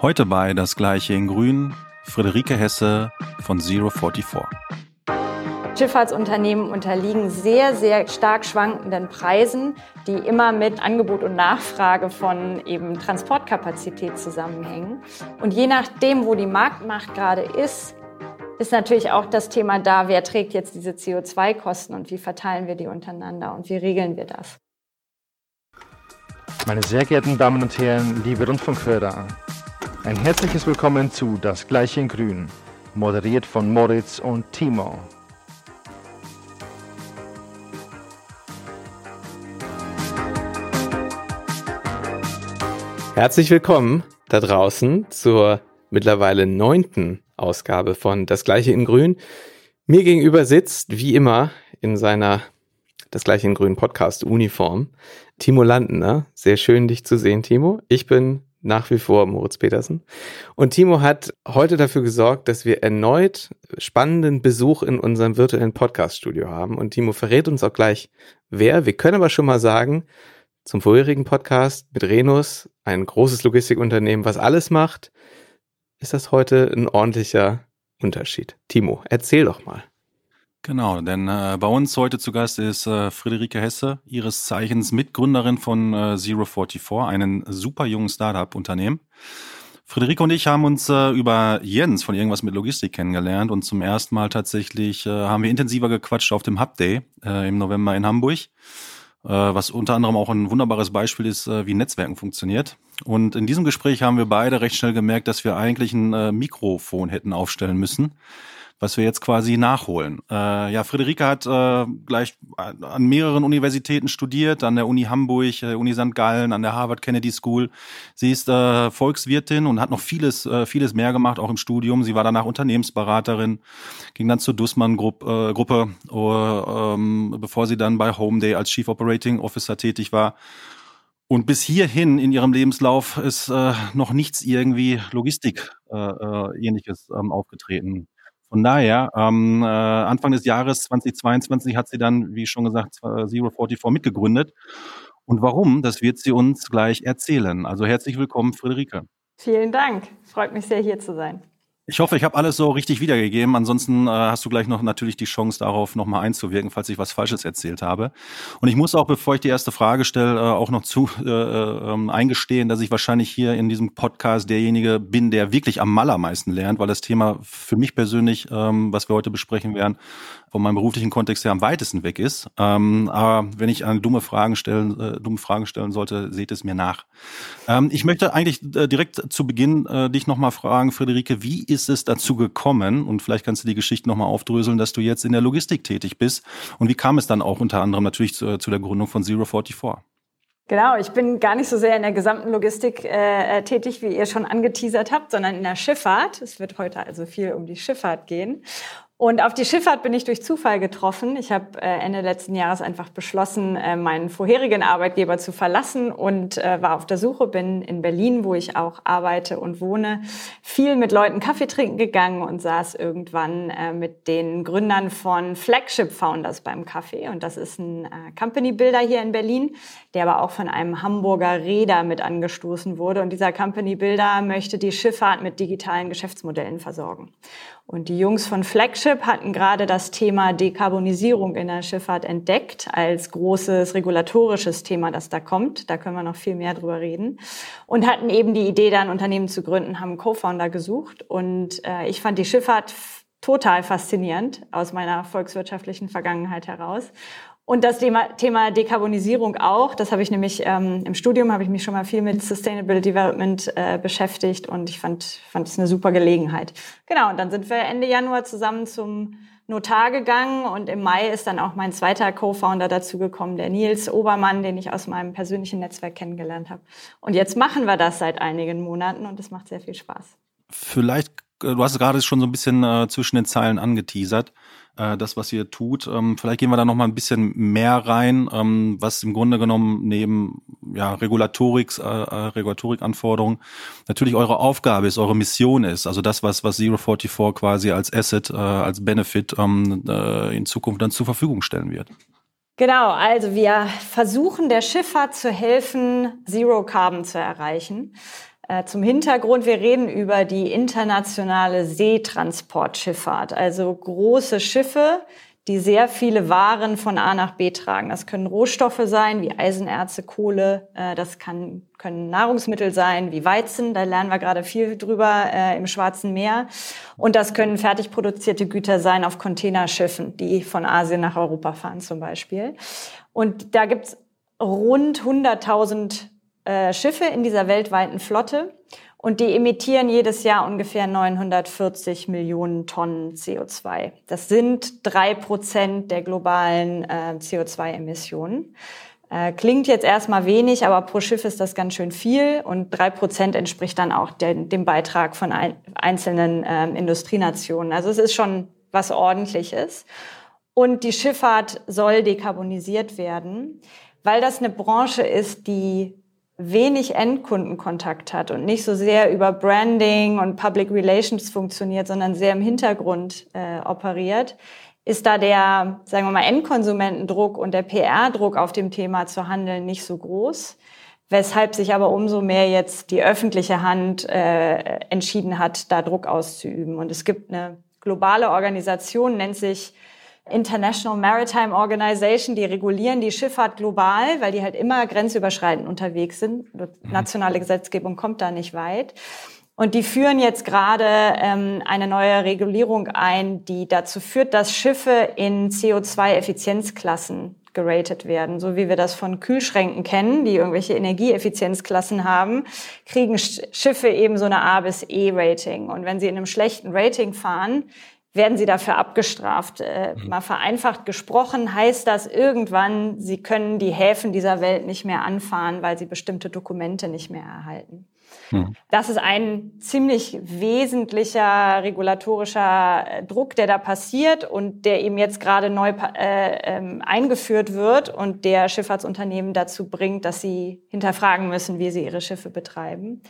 Heute bei Das Gleiche in Grün, Friederike Hesse von Zero 44. Schifffahrtsunternehmen unterliegen sehr, sehr stark schwankenden Preisen, die immer mit Angebot und Nachfrage von eben Transportkapazität zusammenhängen. Und je nachdem, wo die Marktmacht gerade ist, ist natürlich auch das Thema da, wer trägt jetzt diese CO2-Kosten und wie verteilen wir die untereinander und wie regeln wir das. Meine sehr geehrten Damen und Herren, liebe Rundfunkhörer, ein herzliches Willkommen zu Das Gleiche in Grün, moderiert von Moritz und Timo. Herzlich willkommen da draußen zur mittlerweile neunten Ausgabe von Das Gleiche in Grün. Mir gegenüber sitzt, wie immer, in seiner Das Gleiche in Grün Podcast Uniform, Timo Landner. Sehr schön, dich zu sehen, Timo. Ich bin nach wie vor Moritz Petersen. Und Timo hat heute dafür gesorgt, dass wir erneut spannenden Besuch in unserem virtuellen Podcast-Studio haben. Und Timo verrät uns auch gleich, wer. Wir können aber schon mal sagen, zum vorherigen Podcast mit Renus, ein großes Logistikunternehmen, was alles macht, ist das heute ein ordentlicher Unterschied. Timo, erzähl doch mal. Genau, denn äh, bei uns heute zu Gast ist äh, Friederike Hesse, ihres Zeichens Mitgründerin von äh, Zero44, einem super jungen Startup-Unternehmen. Friederike und ich haben uns äh, über Jens von irgendwas mit Logistik kennengelernt und zum ersten Mal tatsächlich äh, haben wir intensiver gequatscht auf dem Hub Day äh, im November in Hamburg, äh, was unter anderem auch ein wunderbares Beispiel ist, äh, wie Netzwerken funktioniert. Und in diesem Gespräch haben wir beide recht schnell gemerkt, dass wir eigentlich ein äh, Mikrofon hätten aufstellen müssen was wir jetzt quasi nachholen. Äh, ja, Friederike hat äh, gleich an mehreren Universitäten studiert, an der Uni Hamburg, äh, Uni St. Gallen, an der Harvard Kennedy School. Sie ist äh, Volkswirtin und hat noch vieles, äh, vieles mehr gemacht, auch im Studium. Sie war danach Unternehmensberaterin, ging dann zur Dussmann Gruppe, äh, Gruppe äh, ähm, bevor sie dann bei Home Day als Chief Operating Officer tätig war. Und bis hierhin in ihrem Lebenslauf ist äh, noch nichts irgendwie Logistik äh, äh, ähnliches ähm, aufgetreten. Von daher, ähm, äh, Anfang des Jahres 2022 hat sie dann, wie schon gesagt, Zero 44 mitgegründet. Und warum, das wird sie uns gleich erzählen. Also herzlich willkommen, Friederike. Vielen Dank. Freut mich sehr, hier zu sein. Ich hoffe, ich habe alles so richtig wiedergegeben. Ansonsten äh, hast du gleich noch natürlich die Chance, darauf nochmal einzuwirken, falls ich was Falsches erzählt habe. Und ich muss auch, bevor ich die erste Frage stelle, äh, auch noch zu äh, äh, eingestehen, dass ich wahrscheinlich hier in diesem Podcast derjenige bin, der wirklich am allermeisten lernt, weil das Thema für mich persönlich, ähm, was wir heute besprechen werden, von meinem beruflichen Kontext her am weitesten weg ist. Ähm, aber wenn ich eine dumme Fragen stellen, äh, dumme Fragen stellen sollte, seht es mir nach. Ähm, ich möchte eigentlich äh, direkt zu Beginn äh, dich nochmal fragen, Friederike, wie ist es dazu gekommen? Und vielleicht kannst du die Geschichte nochmal aufdröseln, dass du jetzt in der Logistik tätig bist. Und wie kam es dann auch unter anderem natürlich zu, zu der Gründung von Zero 44? Genau, ich bin gar nicht so sehr in der gesamten Logistik äh, tätig, wie ihr schon angeteasert habt, sondern in der Schifffahrt. Es wird heute also viel um die Schifffahrt gehen. Und auf die Schifffahrt bin ich durch Zufall getroffen. Ich habe äh, Ende letzten Jahres einfach beschlossen, äh, meinen vorherigen Arbeitgeber zu verlassen und äh, war auf der Suche, bin in Berlin, wo ich auch arbeite und wohne, viel mit Leuten Kaffee trinken gegangen und saß irgendwann mit den Gründern von Flagship Founders beim Kaffee. Und das ist ein Company Builder hier in Berlin, der aber auch von einem Hamburger Räder mit angestoßen wurde. Und dieser Company Builder möchte die Schifffahrt mit digitalen Geschäftsmodellen versorgen. Und die Jungs von Flagship hatten gerade das Thema Dekarbonisierung in der Schifffahrt entdeckt als großes regulatorisches Thema, das da kommt. Da können wir noch viel mehr drüber reden. Und hatten eben die Idee, da ein Unternehmen zu gründen, haben Co-Founder gesucht. Und äh, ich fand die Schifffahrt total faszinierend aus meiner volkswirtschaftlichen Vergangenheit heraus und das Thema, Thema Dekarbonisierung auch. Das habe ich nämlich ähm, im Studium habe ich mich schon mal viel mit Sustainable Development äh, beschäftigt und ich fand fand es eine super Gelegenheit. Genau. Und dann sind wir Ende Januar zusammen zum Notar gegangen und im Mai ist dann auch mein zweiter Co-Founder dazugekommen, der Nils Obermann, den ich aus meinem persönlichen Netzwerk kennengelernt habe. Und jetzt machen wir das seit einigen Monaten und es macht sehr viel Spaß. Vielleicht, du hast gerade schon so ein bisschen äh, zwischen den Zeilen angeteasert äh, das, was ihr tut. Ähm, vielleicht gehen wir da noch mal ein bisschen mehr rein, ähm, was im Grunde genommen neben ja, Regulatorik, äh, äh, Regulatorikanforderungen natürlich eure Aufgabe ist, eure Mission ist. Also das, was, was Zero 44 quasi als Asset, äh, als Benefit ähm, äh, in Zukunft dann zur Verfügung stellen wird. Genau, also wir versuchen der Schifffahrt zu helfen, Zero Carbon zu erreichen. Äh, zum Hintergrund, wir reden über die internationale Seetransportschifffahrt, also große Schiffe, die sehr viele Waren von A nach B tragen. Das können Rohstoffe sein, wie Eisenerze, Kohle. Äh, das kann, können Nahrungsmittel sein, wie Weizen. Da lernen wir gerade viel drüber äh, im Schwarzen Meer. Und das können fertig produzierte Güter sein auf Containerschiffen, die von Asien nach Europa fahren zum Beispiel. Und da gibt's rund 100.000 äh, Schiffe in dieser weltweiten Flotte. Und die emittieren jedes Jahr ungefähr 940 Millionen Tonnen CO2. Das sind drei Prozent der globalen äh, CO2-Emissionen. Äh, klingt jetzt erstmal wenig, aber pro Schiff ist das ganz schön viel und drei Prozent entspricht dann auch den, dem Beitrag von ein, einzelnen äh, Industrienationen. Also es ist schon was Ordentliches. Und die Schifffahrt soll dekarbonisiert werden, weil das eine Branche ist, die wenig Endkundenkontakt hat und nicht so sehr über Branding und Public Relations funktioniert, sondern sehr im Hintergrund äh, operiert, ist da der, sagen wir mal, Endkonsumentendruck und der PR-Druck auf dem Thema zu handeln nicht so groß, weshalb sich aber umso mehr jetzt die öffentliche Hand äh, entschieden hat, da Druck auszuüben. Und es gibt eine globale Organisation, nennt sich International Maritime Organization, die regulieren die Schifffahrt global, weil die halt immer grenzüberschreitend unterwegs sind. Mhm. Nationale Gesetzgebung kommt da nicht weit. Und die führen jetzt gerade ähm, eine neue Regulierung ein, die dazu führt, dass Schiffe in CO2-Effizienzklassen geratet werden. So wie wir das von Kühlschränken kennen, die irgendwelche Energieeffizienzklassen haben, kriegen Schiffe eben so eine A bis E-Rating. Und wenn sie in einem schlechten Rating fahren, werden sie dafür abgestraft. Äh, mhm. Mal vereinfacht gesprochen heißt das irgendwann, sie können die Häfen dieser Welt nicht mehr anfahren, weil sie bestimmte Dokumente nicht mehr erhalten. Mhm. Das ist ein ziemlich wesentlicher regulatorischer äh, Druck, der da passiert und der eben jetzt gerade neu äh, ähm, eingeführt wird und der Schifffahrtsunternehmen dazu bringt, dass sie hinterfragen müssen, wie sie ihre Schiffe betreiben.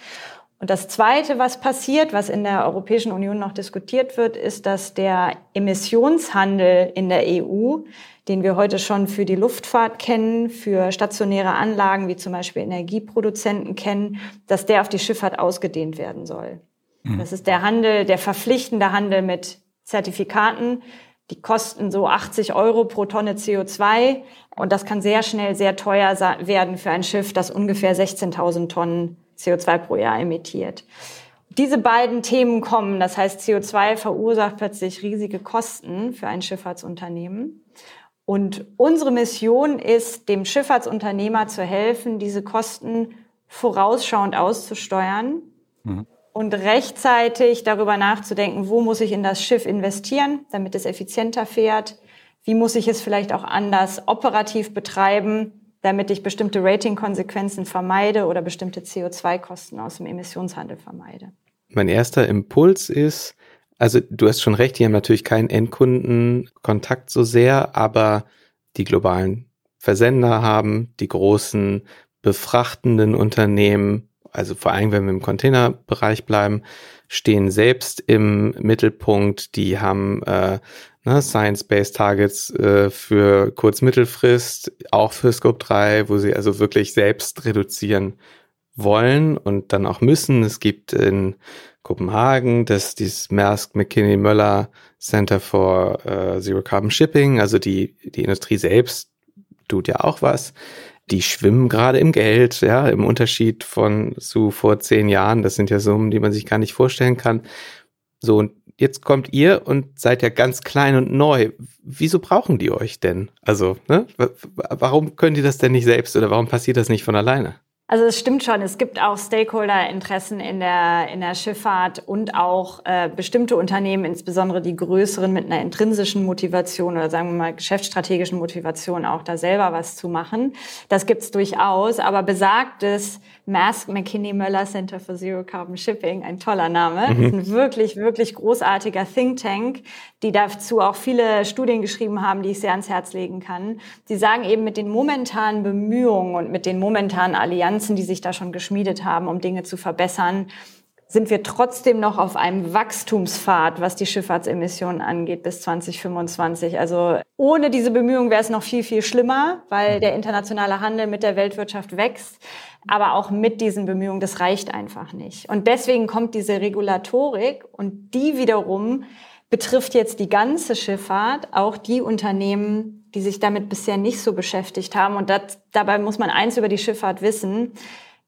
Und das Zweite, was passiert, was in der Europäischen Union noch diskutiert wird, ist, dass der Emissionshandel in der EU, den wir heute schon für die Luftfahrt kennen, für stationäre Anlagen wie zum Beispiel Energieproduzenten kennen, dass der auf die Schifffahrt ausgedehnt werden soll. Mhm. Das ist der Handel, der verpflichtende Handel mit Zertifikaten. Die kosten so 80 Euro pro Tonne CO2 und das kann sehr schnell sehr teuer werden für ein Schiff, das ungefähr 16.000 Tonnen CO2 pro Jahr emittiert. Diese beiden Themen kommen, das heißt CO2 verursacht plötzlich riesige Kosten für ein Schifffahrtsunternehmen. Und unsere Mission ist, dem Schifffahrtsunternehmer zu helfen, diese Kosten vorausschauend auszusteuern mhm. und rechtzeitig darüber nachzudenken, wo muss ich in das Schiff investieren, damit es effizienter fährt, wie muss ich es vielleicht auch anders operativ betreiben, damit ich bestimmte Ratingkonsequenzen vermeide oder bestimmte CO2-Kosten aus dem Emissionshandel vermeide. Mein erster Impuls ist, also du hast schon recht, die haben natürlich keinen Endkundenkontakt so sehr, aber die globalen Versender haben, die großen befrachtenden Unternehmen, also vor allem wenn wir im Containerbereich bleiben, stehen selbst im Mittelpunkt, die haben äh, ne, Science-Based Targets äh, für Kurz-Mittelfrist, auch für Scope 3, wo sie also wirklich selbst reduzieren wollen und dann auch müssen. Es gibt in Kopenhagen das dieses Maersk McKinney Möller Center for äh, Zero Carbon Shipping, also die die Industrie selbst tut ja auch was. Die schwimmen gerade im Geld, ja, im Unterschied von zu vor zehn Jahren. Das sind ja Summen, die man sich gar nicht vorstellen kann. So, und jetzt kommt ihr und seid ja ganz klein und neu. Wieso brauchen die euch denn? Also, ne? Warum können die das denn nicht selbst oder warum passiert das nicht von alleine? Also es stimmt schon, es gibt auch Stakeholder-Interessen in der, in der Schifffahrt und auch äh, bestimmte Unternehmen, insbesondere die größeren mit einer intrinsischen Motivation oder sagen wir mal geschäftsstrategischen Motivation, auch da selber was zu machen. Das gibt's durchaus, aber besagtes Mask McKinney Möller Center for Zero Carbon Shipping, ein toller Name, mhm. ein wirklich, wirklich großartiger Think Tank, die dazu auch viele Studien geschrieben haben, die ich sehr ans Herz legen kann. Die sagen eben mit den momentanen Bemühungen und mit den momentanen Allianzen, die sich da schon geschmiedet haben, um Dinge zu verbessern, sind wir trotzdem noch auf einem Wachstumspfad, was die Schifffahrtsemissionen angeht, bis 2025. Also ohne diese Bemühungen wäre es noch viel, viel schlimmer, weil der internationale Handel mit der Weltwirtschaft wächst. Aber auch mit diesen Bemühungen, das reicht einfach nicht. Und deswegen kommt diese Regulatorik und die wiederum betrifft jetzt die ganze Schifffahrt, auch die Unternehmen, die sich damit bisher nicht so beschäftigt haben. Und das, dabei muss man eins über die Schifffahrt wissen.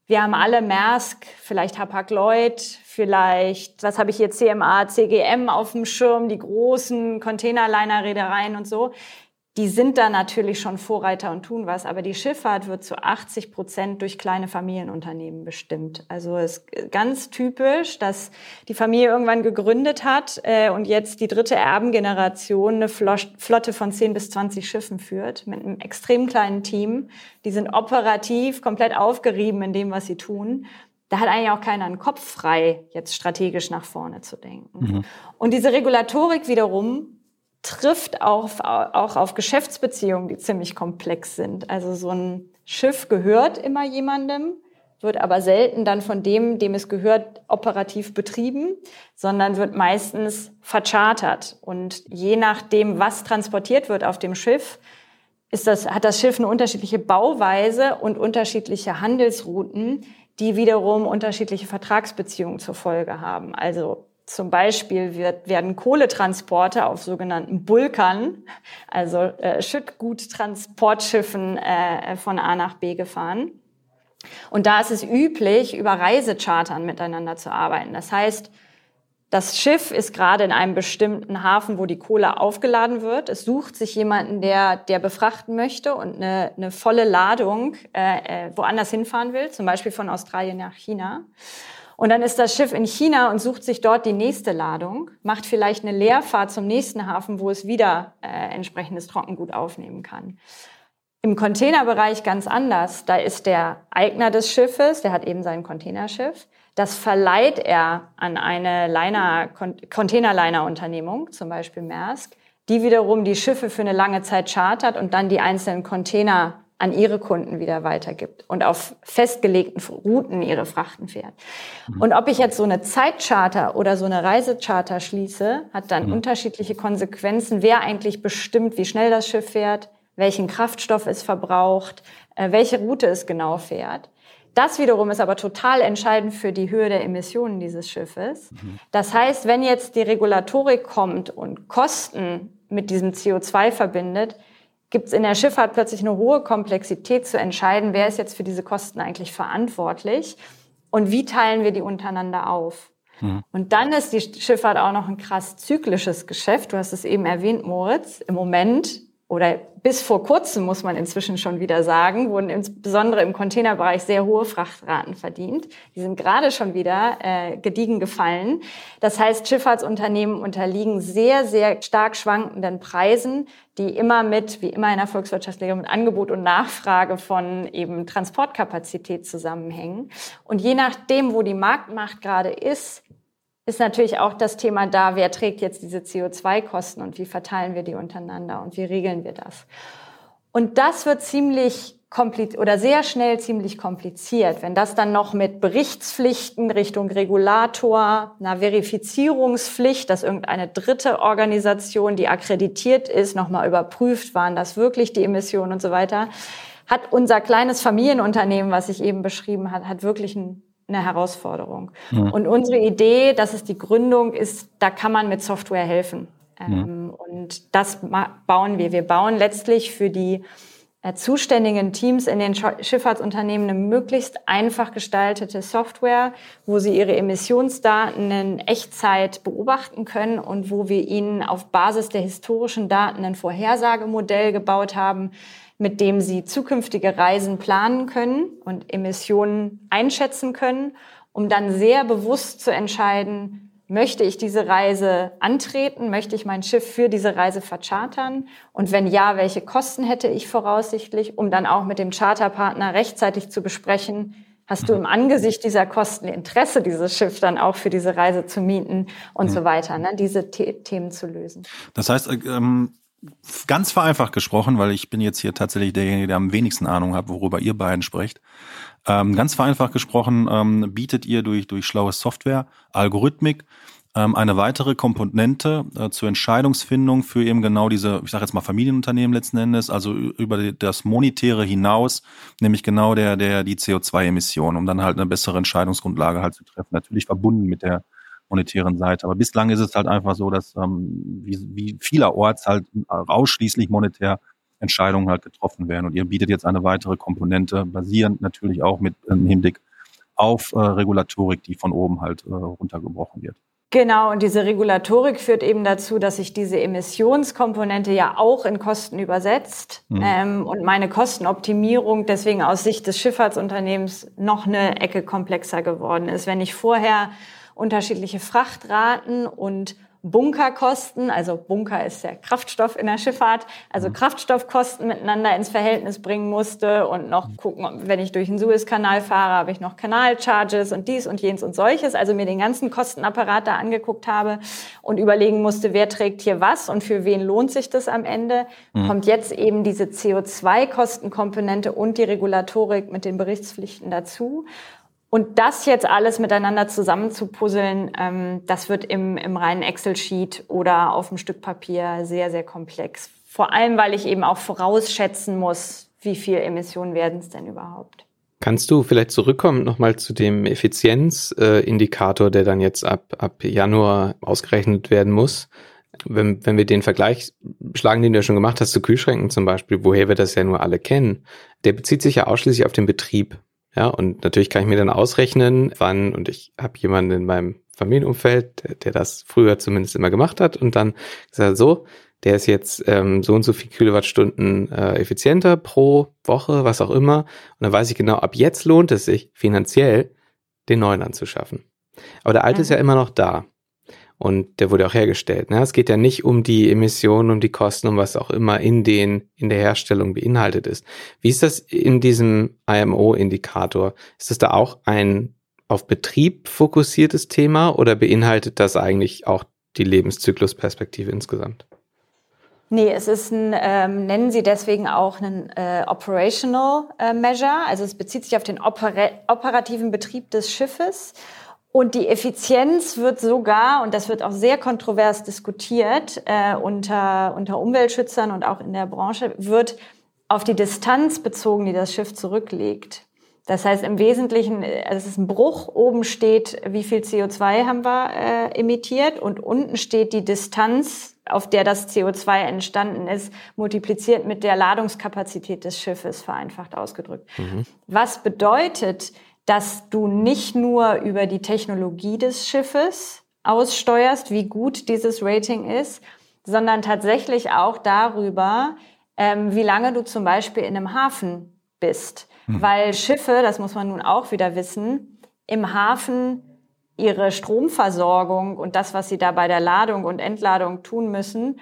Wir haben alle Maersk, vielleicht Hapag-Lloyd, vielleicht, was habe ich hier, CMA, CGM auf dem Schirm, die großen Containerliner-Reedereien und so die sind da natürlich schon Vorreiter und tun was, aber die Schifffahrt wird zu 80 Prozent durch kleine Familienunternehmen bestimmt. Also es ist ganz typisch, dass die Familie irgendwann gegründet hat äh, und jetzt die dritte Erbengeneration eine Flotte von 10 bis 20 Schiffen führt mit einem extrem kleinen Team. Die sind operativ komplett aufgerieben in dem, was sie tun da hat eigentlich auch keiner einen Kopf frei, jetzt strategisch nach vorne zu denken. Mhm. Und diese Regulatorik wiederum trifft auch, auch auf Geschäftsbeziehungen, die ziemlich komplex sind. Also so ein Schiff gehört immer jemandem, wird aber selten dann von dem, dem es gehört, operativ betrieben, sondern wird meistens verchartert. Und je nachdem, was transportiert wird auf dem Schiff, ist das, hat das Schiff eine unterschiedliche Bauweise und unterschiedliche Handelsrouten, die wiederum unterschiedliche Vertragsbeziehungen zur Folge haben. Also zum Beispiel wird, werden Kohletransporte auf sogenannten Bulkern, also äh, Schüttguttransportschiffen, äh, von A nach B gefahren. Und da ist es üblich, über Reisechartern miteinander zu arbeiten. Das heißt, das Schiff ist gerade in einem bestimmten Hafen, wo die Kohle aufgeladen wird. Es sucht sich jemanden, der, der befrachten möchte und eine, eine volle Ladung äh, äh woanders hinfahren will, zum Beispiel von Australien nach China. Und dann ist das Schiff in China und sucht sich dort die nächste Ladung, macht vielleicht eine Leerfahrt zum nächsten Hafen, wo es wieder äh, entsprechendes Trockengut aufnehmen kann. Im Containerbereich ganz anders. Da ist der Eigner des Schiffes, der hat eben sein Containerschiff. Das verleiht er an eine Liner, Containerliner-Unternehmung, zum Beispiel Maersk, die wiederum die Schiffe für eine lange Zeit chartert und dann die einzelnen Container an ihre Kunden wieder weitergibt und auf festgelegten Routen ihre Frachten fährt. Mhm. Und ob ich jetzt so eine Zeitcharter oder so eine Reisecharter schließe, hat dann mhm. unterschiedliche Konsequenzen, wer eigentlich bestimmt, wie schnell das Schiff fährt, welchen Kraftstoff es verbraucht, äh, welche Route es genau fährt. Das wiederum ist aber total entscheidend für die Höhe der Emissionen dieses Schiffes. Mhm. Das heißt, wenn jetzt die Regulatorik kommt und Kosten mit diesem CO2 verbindet, gibt es in der Schifffahrt plötzlich eine hohe Komplexität zu entscheiden, wer ist jetzt für diese Kosten eigentlich verantwortlich und wie teilen wir die untereinander auf. Mhm. Und dann ist die Schifffahrt auch noch ein krass zyklisches Geschäft. Du hast es eben erwähnt, Moritz. Im Moment oder bis vor kurzem, muss man inzwischen schon wieder sagen, wurden insbesondere im Containerbereich sehr hohe Frachtraten verdient. Die sind gerade schon wieder äh, gediegen gefallen. Das heißt, Schifffahrtsunternehmen unterliegen sehr, sehr stark schwankenden Preisen, die immer mit, wie immer in der Volkswirtschaftslehre, mit Angebot und Nachfrage von eben Transportkapazität zusammenhängen. Und je nachdem, wo die Marktmacht gerade ist, ist natürlich auch das Thema da, wer trägt jetzt diese CO2-Kosten und wie verteilen wir die untereinander und wie regeln wir das. Und das wird ziemlich kompliziert oder sehr schnell ziemlich kompliziert, wenn das dann noch mit Berichtspflichten Richtung Regulator, einer Verifizierungspflicht, dass irgendeine dritte Organisation, die akkreditiert ist, nochmal überprüft, waren das wirklich die Emissionen und so weiter, hat unser kleines Familienunternehmen, was ich eben beschrieben hat, hat wirklich ein eine Herausforderung. Mhm. Und unsere Idee, das ist die Gründung, ist, da kann man mit Software helfen. Mhm. Und das bauen wir. Wir bauen letztlich für die äh, zuständigen Teams in den Schifffahrtsunternehmen eine möglichst einfach gestaltete Software, wo sie ihre Emissionsdaten in Echtzeit beobachten können und wo wir ihnen auf Basis der historischen Daten ein Vorhersagemodell gebaut haben, mit dem sie zukünftige Reisen planen können und Emissionen einschätzen können, um dann sehr bewusst zu entscheiden, möchte ich diese Reise antreten, möchte ich mein Schiff für diese Reise verchartern und wenn ja, welche Kosten hätte ich voraussichtlich, um dann auch mit dem Charterpartner rechtzeitig zu besprechen, hast du im Angesicht dieser Kosten Interesse, dieses Schiff dann auch für diese Reise zu mieten und mhm. so weiter, ne, diese The Themen zu lösen. Das heißt, ähm ganz vereinfacht gesprochen, weil ich bin jetzt hier tatsächlich derjenige, der am wenigsten Ahnung hat, worüber ihr beiden sprecht. Ähm, ganz vereinfacht gesprochen ähm, bietet ihr durch, durch schlaue Software, Algorithmik, ähm, eine weitere Komponente äh, zur Entscheidungsfindung für eben genau diese, ich sage jetzt mal Familienunternehmen letzten Endes, also über das Monetäre hinaus, nämlich genau der, der die CO2-Emission, um dann halt eine bessere Entscheidungsgrundlage halt zu treffen. Natürlich verbunden mit der monetären Seite. Aber bislang ist es halt einfach so, dass ähm, wie, wie vielerorts halt ausschließlich monetär Entscheidungen halt getroffen werden. Und ihr bietet jetzt eine weitere Komponente, basierend natürlich auch mit im Hinblick auf äh, Regulatorik, die von oben halt äh, runtergebrochen wird. Genau, und diese Regulatorik führt eben dazu, dass sich diese Emissionskomponente ja auch in Kosten übersetzt mhm. ähm, und meine Kostenoptimierung deswegen aus Sicht des Schifffahrtsunternehmens noch eine Ecke komplexer geworden ist. Wenn ich vorher unterschiedliche Frachtraten und Bunkerkosten, also Bunker ist der Kraftstoff in der Schifffahrt, also mhm. Kraftstoffkosten miteinander ins Verhältnis bringen musste und noch mhm. gucken, wenn ich durch den Suezkanal fahre, habe ich noch Kanalcharges und dies und jenes und solches, also mir den ganzen Kostenapparat da angeguckt habe und überlegen musste, wer trägt hier was und für wen lohnt sich das am Ende, mhm. kommt jetzt eben diese CO2-Kostenkomponente und die Regulatorik mit den Berichtspflichten dazu. Und das jetzt alles miteinander zusammenzupuzzeln, ähm, das wird im, im reinen Excel-Sheet oder auf einem Stück Papier sehr, sehr komplex. Vor allem, weil ich eben auch vorausschätzen muss, wie viel Emissionen werden es denn überhaupt. Kannst du vielleicht zurückkommen nochmal zu dem Effizienzindikator, äh, der dann jetzt ab, ab Januar ausgerechnet werden muss? Wenn, wenn wir den Vergleich schlagen, den du ja schon gemacht hast zu Kühlschränken zum Beispiel, woher wir das ja nur alle kennen, der bezieht sich ja ausschließlich auf den Betrieb. Ja, und natürlich kann ich mir dann ausrechnen, wann, und ich habe jemanden in meinem Familienumfeld, der, der, das früher zumindest immer gemacht hat, und dann gesagt, so, der ist jetzt ähm, so und so viel Kilowattstunden äh, effizienter pro Woche, was auch immer. Und dann weiß ich genau, ab jetzt lohnt es sich finanziell, den neuen anzuschaffen. Aber der alte mhm. ist ja immer noch da. Und der wurde auch hergestellt. Ne? Es geht ja nicht um die Emissionen, um die Kosten, um was auch immer in den, in der Herstellung beinhaltet ist. Wie ist das in diesem IMO-Indikator? Ist das da auch ein auf Betrieb fokussiertes Thema oder beinhaltet das eigentlich auch die Lebenszyklusperspektive insgesamt? Nee, es ist ein, ähm, nennen Sie deswegen auch einen äh, Operational äh, Measure. Also es bezieht sich auf den opera operativen Betrieb des Schiffes. Und die Effizienz wird sogar, und das wird auch sehr kontrovers diskutiert äh, unter, unter Umweltschützern und auch in der Branche, wird auf die Distanz bezogen, die das Schiff zurücklegt. Das heißt im Wesentlichen, äh, also es ist ein Bruch, oben steht, wie viel CO2 haben wir äh, emittiert und unten steht die Distanz, auf der das CO2 entstanden ist, multipliziert mit der Ladungskapazität des Schiffes, vereinfacht ausgedrückt. Mhm. Was bedeutet, dass du nicht nur über die Technologie des Schiffes aussteuerst, wie gut dieses Rating ist, sondern tatsächlich auch darüber, ähm, wie lange du zum Beispiel in einem Hafen bist. Mhm. Weil Schiffe, das muss man nun auch wieder wissen, im Hafen ihre Stromversorgung und das, was sie da bei der Ladung und Entladung tun müssen,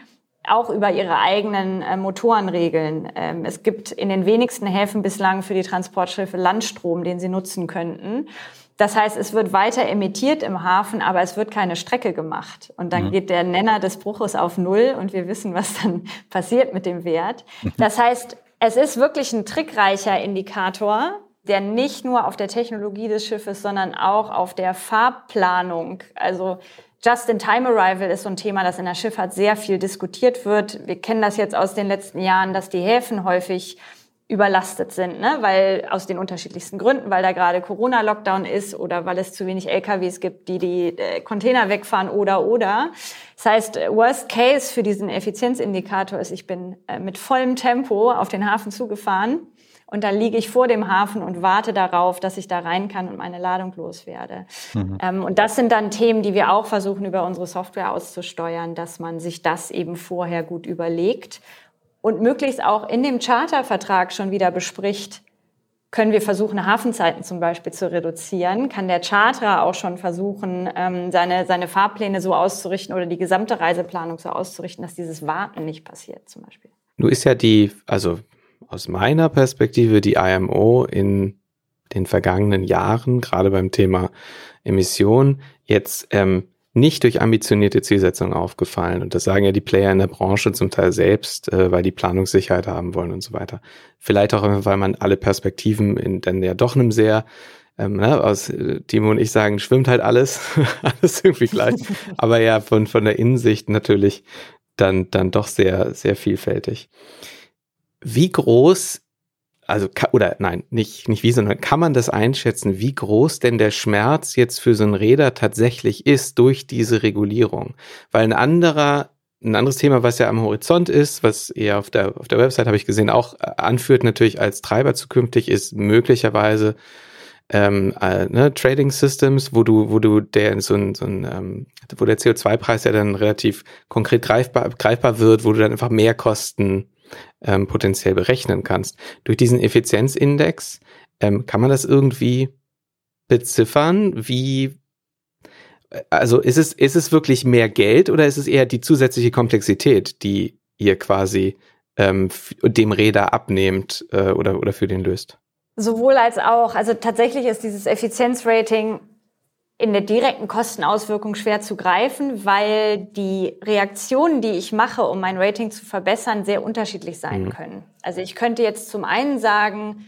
auch über ihre eigenen äh, Motoren regeln. Ähm, es gibt in den wenigsten Häfen bislang für die Transportschiffe Landstrom, den sie nutzen könnten. Das heißt, es wird weiter emittiert im Hafen, aber es wird keine Strecke gemacht. Und dann mhm. geht der Nenner des Bruches auf Null und wir wissen, was dann passiert mit dem Wert. Das heißt, es ist wirklich ein trickreicher Indikator, der nicht nur auf der Technologie des Schiffes, sondern auch auf der Fahrplanung, also Just-in-Time-Arrival ist so ein Thema, das in der Schifffahrt sehr viel diskutiert wird. Wir kennen das jetzt aus den letzten Jahren, dass die Häfen häufig überlastet sind, ne? weil aus den unterschiedlichsten Gründen, weil da gerade Corona-Lockdown ist oder weil es zu wenig LKWs gibt, die die äh, Container wegfahren oder oder. Das heißt, Worst Case für diesen Effizienzindikator ist, ich bin äh, mit vollem Tempo auf den Hafen zugefahren und dann liege ich vor dem Hafen und warte darauf, dass ich da rein kann und meine Ladung loswerde. Mhm. Ähm, und das sind dann Themen, die wir auch versuchen, über unsere Software auszusteuern, dass man sich das eben vorher gut überlegt und möglichst auch in dem Chartervertrag schon wieder bespricht, können wir versuchen, Hafenzeiten zum Beispiel zu reduzieren? Kann der Charterer auch schon versuchen, ähm, seine, seine Fahrpläne so auszurichten oder die gesamte Reiseplanung so auszurichten, dass dieses Warten nicht passiert zum Beispiel? Nur ist ja die, also aus meiner Perspektive die IMO in den vergangenen Jahren, gerade beim Thema Emissionen, jetzt ähm, nicht durch ambitionierte Zielsetzungen aufgefallen. Und das sagen ja die Player in der Branche zum Teil selbst, äh, weil die Planungssicherheit haben wollen und so weiter. Vielleicht auch, weil man alle Perspektiven in dann ja doch einem sehr ähm, ne, aus äh, Timo und ich sagen, schwimmt halt alles, alles irgendwie gleich. Aber ja, von, von der Innensicht natürlich dann, dann doch sehr, sehr vielfältig. Wie groß, also, oder nein, nicht, nicht wie, sondern kann man das einschätzen, wie groß denn der Schmerz jetzt für so ein Räder tatsächlich ist durch diese Regulierung? Weil ein anderer ein anderes Thema, was ja am Horizont ist, was eher auf der, auf der Website habe ich gesehen, auch äh, anführt natürlich als Treiber zukünftig, ist möglicherweise ähm, äh, ne, Trading Systems, wo du, wo du der so ein, so ein ähm, wo der CO2-Preis ja dann relativ konkret greifbar, greifbar wird, wo du dann einfach mehr Kosten ähm, potenziell berechnen kannst. Durch diesen Effizienzindex ähm, kann man das irgendwie beziffern, wie also ist es, ist es wirklich mehr Geld oder ist es eher die zusätzliche Komplexität, die ihr quasi ähm, dem Räder abnehmt äh, oder, oder für den löst? Sowohl als auch. Also tatsächlich ist dieses Effizienzrating in der direkten Kostenauswirkung schwer zu greifen, weil die Reaktionen, die ich mache, um mein Rating zu verbessern, sehr unterschiedlich sein mhm. können. Also ich könnte jetzt zum einen sagen,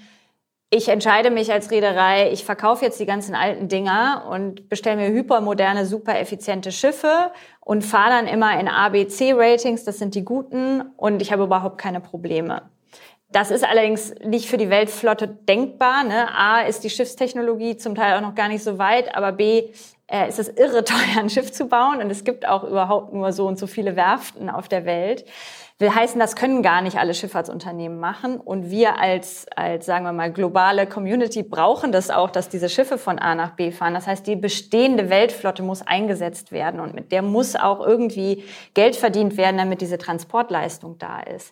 ich entscheide mich als Reederei, ich verkaufe jetzt die ganzen alten Dinger und bestelle mir hypermoderne, super effiziente Schiffe und fahre dann immer in ABC-Ratings, das sind die guten, und ich habe überhaupt keine Probleme. Das ist allerdings nicht für die Weltflotte denkbar. Ne? A ist die Schiffstechnologie zum Teil auch noch gar nicht so weit, aber B äh, ist es irre teuer, ein Schiff zu bauen und es gibt auch überhaupt nur so und so viele Werften auf der Welt. Will heißen, das können gar nicht alle Schifffahrtsunternehmen machen und wir als, als sagen wir mal globale Community brauchen das auch, dass diese Schiffe von A nach B fahren. Das heißt, die bestehende Weltflotte muss eingesetzt werden und mit der muss auch irgendwie Geld verdient werden, damit diese Transportleistung da ist.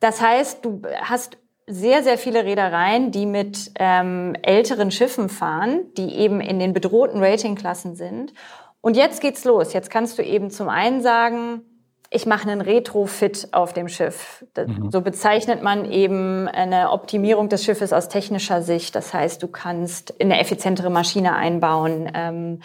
Das heißt, du hast sehr, sehr viele Reedereien, die mit ähm, älteren Schiffen fahren, die eben in den bedrohten Ratingklassen sind. Und jetzt geht's los. Jetzt kannst du eben zum einen sagen, ich mache einen Retrofit auf dem Schiff. Mhm. So bezeichnet man eben eine Optimierung des Schiffes aus technischer Sicht. Das heißt, du kannst eine effizientere Maschine einbauen. Ähm,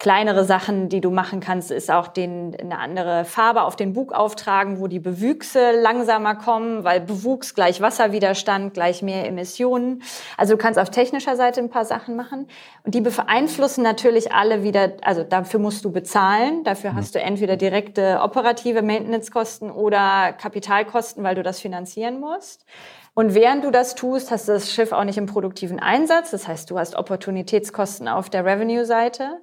Kleinere Sachen, die du machen kannst, ist auch den, eine andere Farbe auf den Bug auftragen, wo die Bewüchse langsamer kommen, weil Bewuchs gleich Wasserwiderstand, gleich mehr Emissionen. Also du kannst auf technischer Seite ein paar Sachen machen. Und die beeinflussen natürlich alle wieder, also dafür musst du bezahlen. Dafür hast du entweder direkte operative Maintenance-Kosten oder Kapitalkosten, weil du das finanzieren musst. Und während du das tust, hast du das Schiff auch nicht im produktiven Einsatz. Das heißt, du hast Opportunitätskosten auf der Revenue-Seite.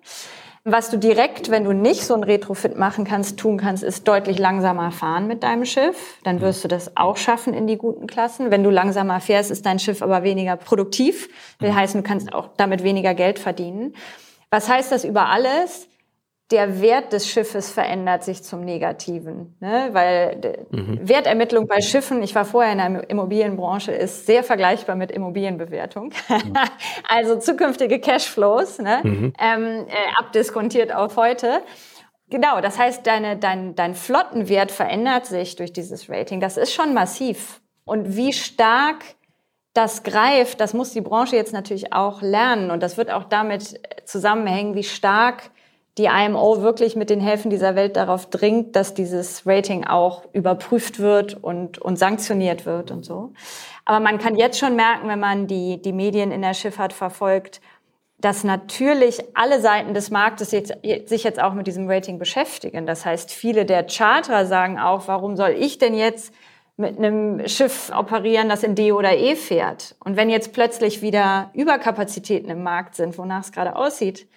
Was du direkt, wenn du nicht so ein Retrofit machen kannst, tun kannst, ist deutlich langsamer fahren mit deinem Schiff. Dann wirst du das auch schaffen in die guten Klassen. Wenn du langsamer fährst, ist dein Schiff aber weniger produktiv. Will heißen, du kannst auch damit weniger Geld verdienen. Was heißt das über alles? Der Wert des Schiffes verändert sich zum Negativen, ne? weil mhm. Wertermittlung bei Schiffen, ich war vorher in der Immobilienbranche, ist sehr vergleichbar mit Immobilienbewertung. Mhm. also zukünftige Cashflows, ne? Mhm. Ähm, äh, abdiskontiert auf heute. Genau, das heißt, deine, dein, dein Flottenwert verändert sich durch dieses Rating. Das ist schon massiv. Und wie stark das greift, das muss die Branche jetzt natürlich auch lernen. Und das wird auch damit zusammenhängen, wie stark die IMO wirklich mit den Häfen dieser Welt darauf dringt, dass dieses Rating auch überprüft wird und, und sanktioniert wird und so. Aber man kann jetzt schon merken, wenn man die, die Medien in der Schifffahrt verfolgt, dass natürlich alle Seiten des Marktes jetzt, sich jetzt auch mit diesem Rating beschäftigen. Das heißt, viele der Charterer sagen auch, warum soll ich denn jetzt mit einem Schiff operieren, das in D oder E fährt? Und wenn jetzt plötzlich wieder Überkapazitäten im Markt sind, wonach es gerade aussieht,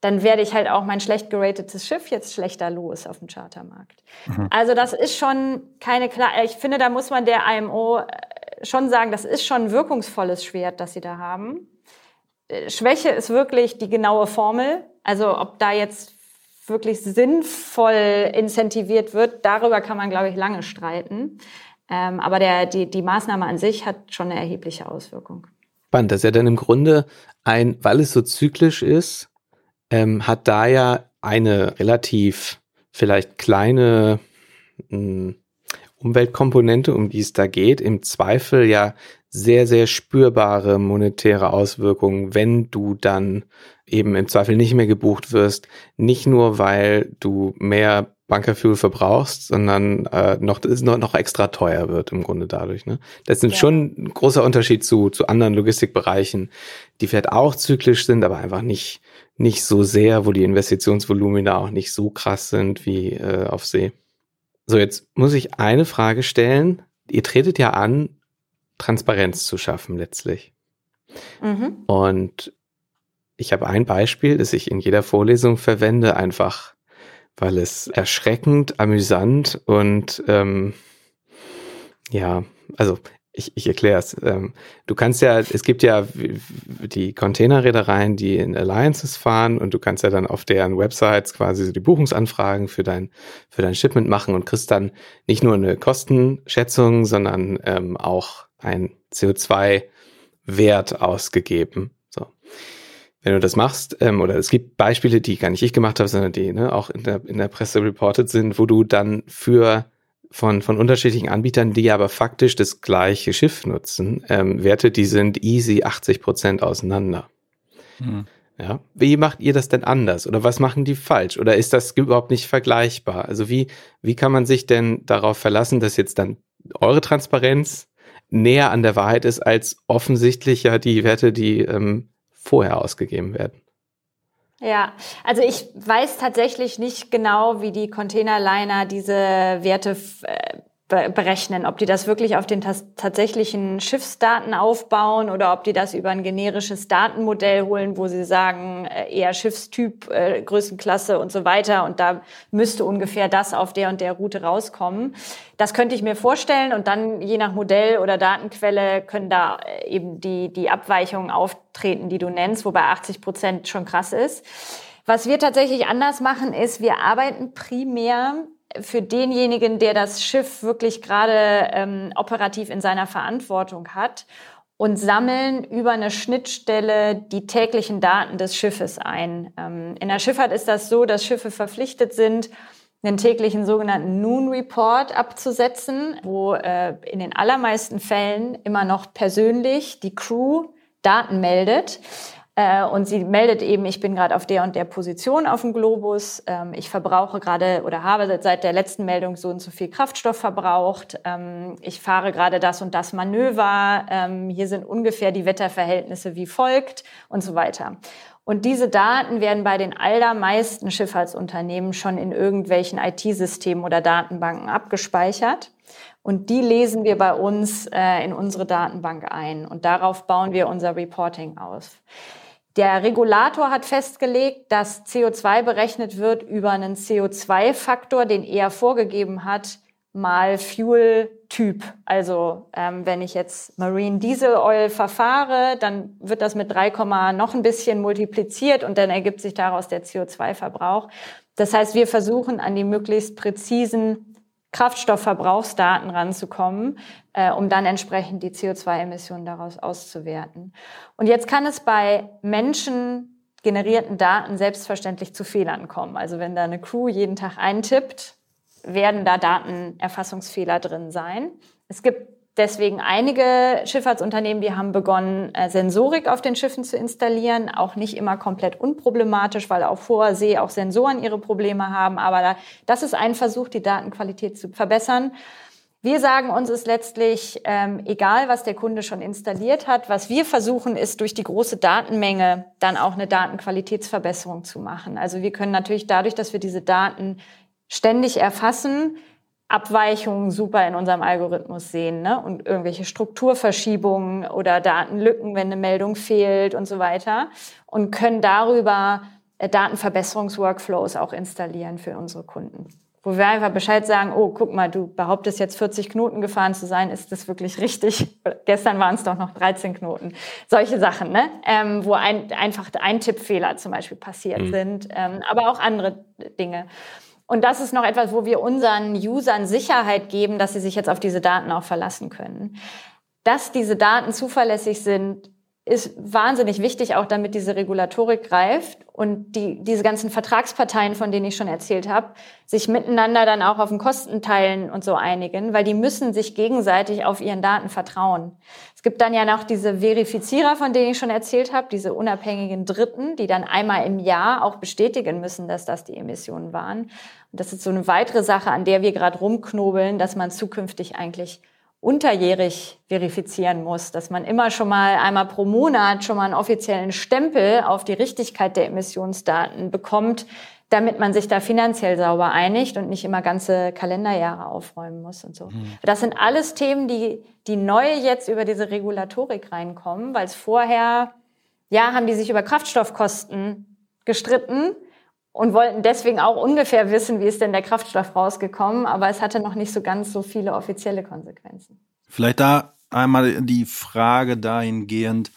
dann werde ich halt auch mein schlecht geratetes Schiff jetzt schlechter los auf dem Chartermarkt. Mhm. Also das ist schon keine klar. Ich finde, da muss man der IMO äh, schon sagen, das ist schon ein wirkungsvolles Schwert, das sie da haben. Äh, Schwäche ist wirklich die genaue Formel. Also ob da jetzt wirklich sinnvoll incentiviert wird, darüber kann man, glaube ich, lange streiten. Ähm, aber der, die, die Maßnahme an sich hat schon eine erhebliche Auswirkung. Spannend, das ist ja dann im Grunde ein, weil es so zyklisch ist, ähm, hat da ja eine relativ vielleicht kleine mh, hm, Umweltkomponente, um die es da geht, im Zweifel ja sehr, sehr spürbare monetäre Auswirkungen, wenn du dann eben im Zweifel nicht mehr gebucht wirst. Nicht nur, weil du mehr Bunkerfuel verbrauchst, sondern äh, noch, ist noch, noch extra teuer wird im Grunde dadurch. Ne? Das ist ja. schon ein großer Unterschied zu, zu anderen Logistikbereichen, die vielleicht auch zyklisch sind, aber einfach nicht, nicht so sehr, wo die Investitionsvolumina auch nicht so krass sind wie äh, auf See. So, jetzt muss ich eine Frage stellen. Ihr tretet ja an, Transparenz zu schaffen letztlich. Mhm. Und ich habe ein Beispiel, das ich in jeder Vorlesung verwende, einfach weil es erschreckend, amüsant und ähm, ja, also ich, ich erkläre es. Ähm, du kannst ja, es gibt ja die Containerreedereien, die in Alliances fahren und du kannst ja dann auf deren Websites quasi so die Buchungsanfragen für dein, für dein Shipment machen und kriegst dann nicht nur eine Kostenschätzung, sondern ähm, auch ein CO2-Wert ausgegeben. So. Wenn du das machst, ähm, oder es gibt Beispiele, die gar nicht ich gemacht habe, sondern die ne, auch in der, in der Presse reported sind, wo du dann für von, von unterschiedlichen Anbietern, die aber faktisch das gleiche Schiff nutzen, ähm, Werte, die sind easy 80 Prozent auseinander. Hm. Ja, wie macht ihr das denn anders? Oder was machen die falsch? Oder ist das überhaupt nicht vergleichbar? Also wie, wie kann man sich denn darauf verlassen, dass jetzt dann eure Transparenz näher an der Wahrheit ist, als offensichtlich ja die Werte, die ähm, vorher ausgegeben werden? Ja, also ich weiß tatsächlich nicht genau, wie die Containerliner diese Werte äh, berechnen, ob die das wirklich auf den tatsächlichen Schiffsdaten aufbauen oder ob die das über ein generisches Datenmodell holen, wo sie sagen, äh, eher Schiffstyp, äh, Größenklasse und so weiter und da müsste ungefähr das auf der und der Route rauskommen. Das könnte ich mir vorstellen und dann je nach Modell oder Datenquelle können da äh, eben die, die Abweichungen auftreten, die du nennst, wobei 80 Prozent schon krass ist. Was wir tatsächlich anders machen, ist, wir arbeiten primär für denjenigen, der das Schiff wirklich gerade ähm, operativ in seiner Verantwortung hat und sammeln über eine Schnittstelle die täglichen Daten des Schiffes ein. Ähm, in der Schifffahrt ist das so, dass Schiffe verpflichtet sind, einen täglichen sogenannten Noon Report abzusetzen, wo äh, in den allermeisten Fällen immer noch persönlich die Crew Daten meldet. Äh, und sie meldet eben, ich bin gerade auf der und der Position auf dem Globus, ähm, ich verbrauche gerade oder habe seit der letzten Meldung so und so viel Kraftstoff verbraucht, ähm, ich fahre gerade das und das Manöver, ähm, hier sind ungefähr die Wetterverhältnisse wie folgt und so weiter. Und diese Daten werden bei den allermeisten Schifffahrtsunternehmen schon in irgendwelchen IT-Systemen oder Datenbanken abgespeichert. Und die lesen wir bei uns äh, in unsere Datenbank ein. Und darauf bauen wir unser Reporting aus. Der Regulator hat festgelegt, dass CO2 berechnet wird über einen CO2-Faktor, den er vorgegeben hat, mal Fuel-Typ. Also ähm, wenn ich jetzt Marine Diesel Oil verfahre, dann wird das mit 3, noch ein bisschen multipliziert und dann ergibt sich daraus der CO2-Verbrauch. Das heißt, wir versuchen an die möglichst präzisen Kraftstoffverbrauchsdaten ranzukommen, äh, um dann entsprechend die CO2-Emissionen daraus auszuwerten. Und jetzt kann es bei Menschen generierten Daten selbstverständlich zu Fehlern kommen. Also wenn da eine Crew jeden Tag eintippt, werden da Datenerfassungsfehler drin sein. Es gibt deswegen einige Schifffahrtsunternehmen, die haben begonnen, äh, Sensorik auf den Schiffen zu installieren. Auch nicht immer komplett unproblematisch, weil auf hoher See auch Sensoren ihre Probleme haben. Aber das ist ein Versuch, die Datenqualität zu verbessern. Wir sagen uns ist letztlich ähm, egal, was der Kunde schon installiert hat. Was wir versuchen, ist durch die große Datenmenge dann auch eine Datenqualitätsverbesserung zu machen. Also wir können natürlich dadurch, dass wir diese Daten ständig erfassen, Abweichungen super in unserem Algorithmus sehen ne? und irgendwelche Strukturverschiebungen oder Datenlücken, wenn eine Meldung fehlt und so weiter und können darüber äh, Datenverbesserungsworkflows auch installieren für unsere Kunden. Wo wir einfach Bescheid sagen, oh, guck mal, du behauptest jetzt 40 Knoten gefahren zu sein, ist das wirklich richtig? Gestern waren es doch noch 13 Knoten. Solche Sachen, ne? Ähm, wo ein, einfach Eintippfehler zum Beispiel passiert mhm. sind, ähm, aber auch andere Dinge. Und das ist noch etwas, wo wir unseren Usern Sicherheit geben, dass sie sich jetzt auf diese Daten auch verlassen können. Dass diese Daten zuverlässig sind, ist wahnsinnig wichtig, auch damit diese Regulatorik greift und die, diese ganzen Vertragsparteien, von denen ich schon erzählt habe, sich miteinander dann auch auf den Kostenteilen und so einigen, weil die müssen sich gegenseitig auf ihren Daten vertrauen. Es gibt dann ja noch diese Verifizierer, von denen ich schon erzählt habe, diese unabhängigen Dritten, die dann einmal im Jahr auch bestätigen müssen, dass das die Emissionen waren. Und das ist so eine weitere Sache, an der wir gerade rumknobeln, dass man zukünftig eigentlich unterjährig verifizieren muss, dass man immer schon mal einmal pro Monat schon mal einen offiziellen Stempel auf die Richtigkeit der Emissionsdaten bekommt, damit man sich da finanziell sauber einigt und nicht immer ganze Kalenderjahre aufräumen muss und so. Mhm. Das sind alles Themen, die, die neu jetzt über diese Regulatorik reinkommen, weil es vorher, ja, haben die sich über Kraftstoffkosten gestritten und wollten deswegen auch ungefähr wissen, wie ist denn der Kraftstoff rausgekommen, aber es hatte noch nicht so ganz so viele offizielle Konsequenzen. Vielleicht da einmal die Frage dahingehend,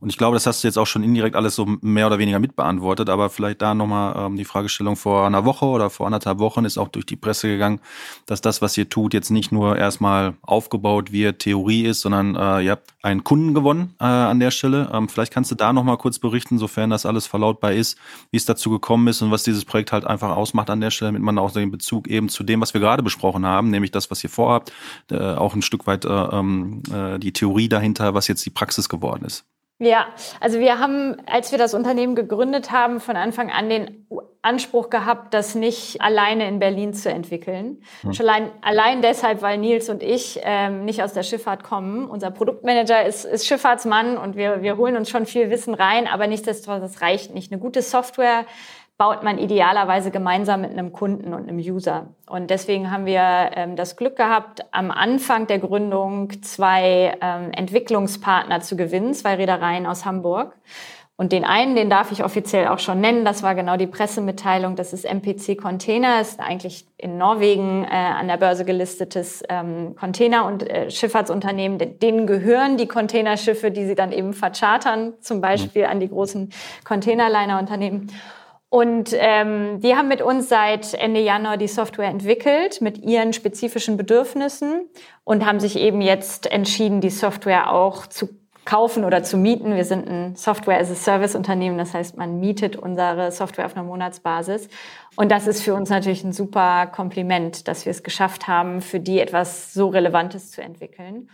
und ich glaube, das hast du jetzt auch schon indirekt alles so mehr oder weniger mitbeantwortet, aber vielleicht da nochmal ähm, die Fragestellung vor einer Woche oder vor anderthalb Wochen ist auch durch die Presse gegangen, dass das, was ihr tut, jetzt nicht nur erstmal aufgebaut wird, Theorie ist, sondern äh, ihr habt einen Kunden gewonnen äh, an der Stelle. Ähm, vielleicht kannst du da nochmal kurz berichten, sofern das alles verlautbar ist, wie es dazu gekommen ist und was dieses Projekt halt einfach ausmacht an der Stelle, damit man auch den Bezug eben zu dem, was wir gerade besprochen haben, nämlich das, was ihr vorhabt, äh, auch ein Stück weit äh, ähm, äh, die Theorie dahinter, was jetzt die Praxis geworden ist. Ja, also wir haben, als wir das Unternehmen gegründet haben, von Anfang an den Anspruch gehabt, das nicht alleine in Berlin zu entwickeln. Hm. Schon allein, allein deshalb, weil Nils und ich ähm, nicht aus der Schifffahrt kommen. Unser Produktmanager ist, ist Schifffahrtsmann und wir, wir holen uns schon viel Wissen rein, aber nichtsdestotrotz, das reicht nicht. Eine gute Software baut man idealerweise gemeinsam mit einem Kunden und einem User. Und deswegen haben wir ähm, das Glück gehabt, am Anfang der Gründung zwei ähm, Entwicklungspartner zu gewinnen, zwei Reedereien aus Hamburg. Und den einen, den darf ich offiziell auch schon nennen, das war genau die Pressemitteilung, das ist MPC Container, ist eigentlich in Norwegen äh, an der Börse gelistetes ähm, Container- und äh, Schifffahrtsunternehmen. Denen gehören die Containerschiffe, die sie dann eben verchartern, zum Beispiel an die großen Containerliner-Unternehmen. Und ähm, die haben mit uns seit Ende Januar die Software entwickelt mit ihren spezifischen Bedürfnissen und haben sich eben jetzt entschieden, die Software auch zu kaufen oder zu mieten. Wir sind ein Software as a Service Unternehmen, das heißt, man mietet unsere Software auf einer Monatsbasis. Und das ist für uns natürlich ein super Kompliment, dass wir es geschafft haben, für die etwas so Relevantes zu entwickeln.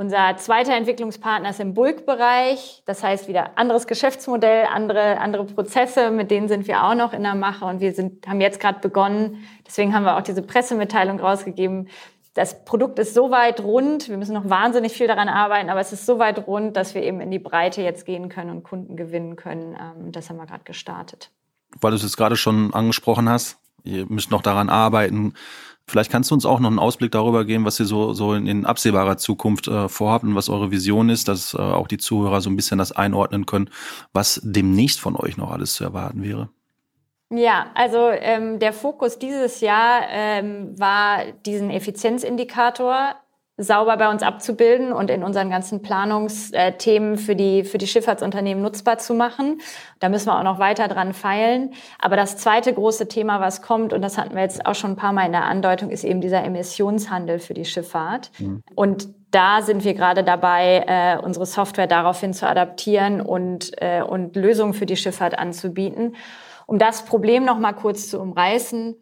Unser zweiter Entwicklungspartner ist im Bulk-Bereich. Das heißt wieder anderes Geschäftsmodell, andere, andere Prozesse, mit denen sind wir auch noch in der Mache. Und wir sind, haben jetzt gerade begonnen, deswegen haben wir auch diese Pressemitteilung rausgegeben. Das Produkt ist so weit rund, wir müssen noch wahnsinnig viel daran arbeiten, aber es ist so weit rund, dass wir eben in die Breite jetzt gehen können und Kunden gewinnen können. Ähm, das haben wir gerade gestartet. Weil du es jetzt gerade schon angesprochen hast, ihr müsst noch daran arbeiten. Vielleicht kannst du uns auch noch einen Ausblick darüber geben, was ihr so, so in, in absehbarer Zukunft äh, vorhabt und was eure Vision ist, dass äh, auch die Zuhörer so ein bisschen das einordnen können, was demnächst von euch noch alles zu erwarten wäre. Ja, also ähm, der Fokus dieses Jahr ähm, war diesen Effizienzindikator sauber bei uns abzubilden und in unseren ganzen Planungsthemen für die, für die Schifffahrtsunternehmen nutzbar zu machen. Da müssen wir auch noch weiter dran feilen. Aber das zweite große Thema, was kommt, und das hatten wir jetzt auch schon ein paar Mal in der Andeutung, ist eben dieser Emissionshandel für die Schifffahrt. Mhm. Und da sind wir gerade dabei, äh, unsere Software daraufhin zu adaptieren und, äh, und Lösungen für die Schifffahrt anzubieten. Um das Problem noch mal kurz zu umreißen,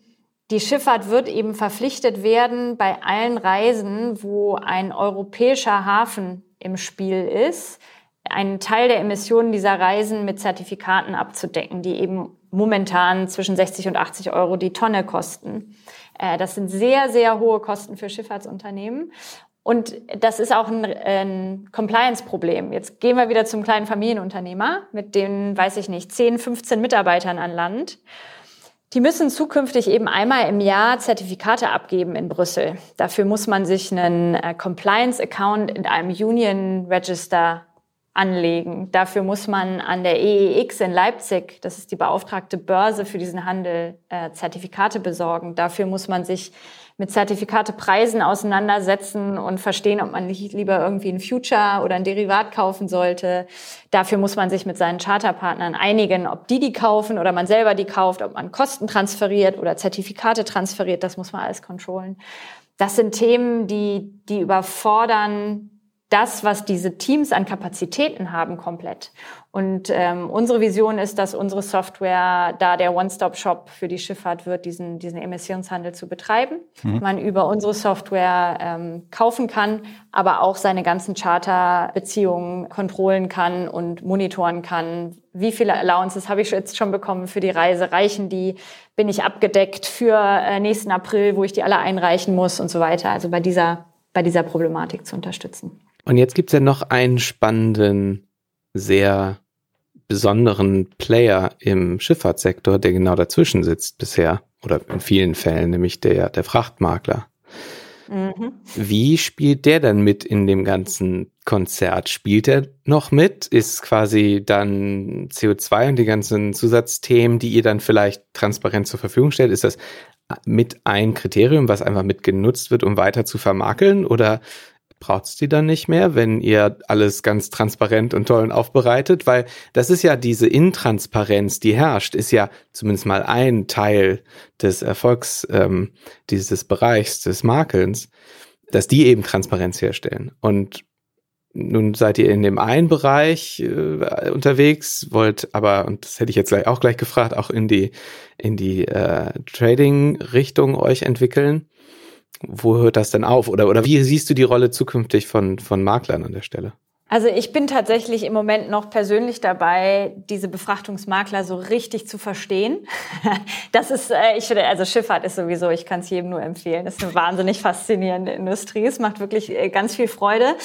die Schifffahrt wird eben verpflichtet werden, bei allen Reisen, wo ein europäischer Hafen im Spiel ist, einen Teil der Emissionen dieser Reisen mit Zertifikaten abzudecken, die eben momentan zwischen 60 und 80 Euro die Tonne kosten. Äh, das sind sehr, sehr hohe Kosten für Schifffahrtsunternehmen. Und das ist auch ein, ein Compliance-Problem. Jetzt gehen wir wieder zum kleinen Familienunternehmer mit den, weiß ich nicht, 10, 15 Mitarbeitern an Land. Die müssen zukünftig eben einmal im Jahr Zertifikate abgeben in Brüssel. Dafür muss man sich einen äh, Compliance-Account in einem Union Register anlegen. Dafür muss man an der EEX in Leipzig, das ist die beauftragte Börse für diesen Handel, äh, Zertifikate besorgen. Dafür muss man sich mit Zertifikatepreisen auseinandersetzen und verstehen, ob man nicht lieber irgendwie ein Future oder ein Derivat kaufen sollte. Dafür muss man sich mit seinen Charterpartnern einigen, ob die die kaufen oder man selber die kauft, ob man Kosten transferiert oder Zertifikate transferiert. Das muss man alles kontrollen. Das sind Themen, die, die überfordern das, was diese Teams an Kapazitäten haben, komplett. Und ähm, unsere Vision ist, dass unsere Software da der One-Stop-Shop für die Schifffahrt wird, diesen, diesen Emissionshandel zu betreiben. Mhm. Man über unsere Software ähm, kaufen kann, aber auch seine ganzen Charterbeziehungen kontrollen kann und monitoren kann. Wie viele Allowances habe ich jetzt schon bekommen für die Reise? Reichen die? Bin ich abgedeckt für äh, nächsten April, wo ich die alle einreichen muss und so weiter? Also bei dieser, bei dieser Problematik zu unterstützen. Und jetzt gibt's ja noch einen spannenden, sehr besonderen Player im Schifffahrtssektor, der genau dazwischen sitzt bisher oder in vielen Fällen, nämlich der, der Frachtmakler. Mhm. Wie spielt der dann mit in dem ganzen Konzert? Spielt er noch mit? Ist quasi dann CO2 und die ganzen Zusatzthemen, die ihr dann vielleicht transparent zur Verfügung stellt, ist das mit ein Kriterium, was einfach mit genutzt wird, um weiter zu vermakeln? Oder braucht es die dann nicht mehr, wenn ihr alles ganz transparent und toll aufbereitet? Weil das ist ja diese Intransparenz, die herrscht, ist ja zumindest mal ein Teil des Erfolgs ähm, dieses Bereichs des Makelns, dass die eben Transparenz herstellen. Und nun seid ihr in dem einen Bereich äh, unterwegs, wollt aber, und das hätte ich jetzt gleich auch gleich gefragt, auch in die, in die äh, Trading-Richtung euch entwickeln wo hört das denn auf? Oder, oder wie siehst du die Rolle zukünftig von, von Maklern an der Stelle? Also ich bin tatsächlich im Moment noch persönlich dabei, diese Befrachtungsmakler so richtig zu verstehen. Das ist, äh, ich finde, also Schifffahrt ist sowieso, ich kann es jedem nur empfehlen. Das ist eine wahnsinnig faszinierende Industrie. Es macht wirklich äh, ganz viel Freude.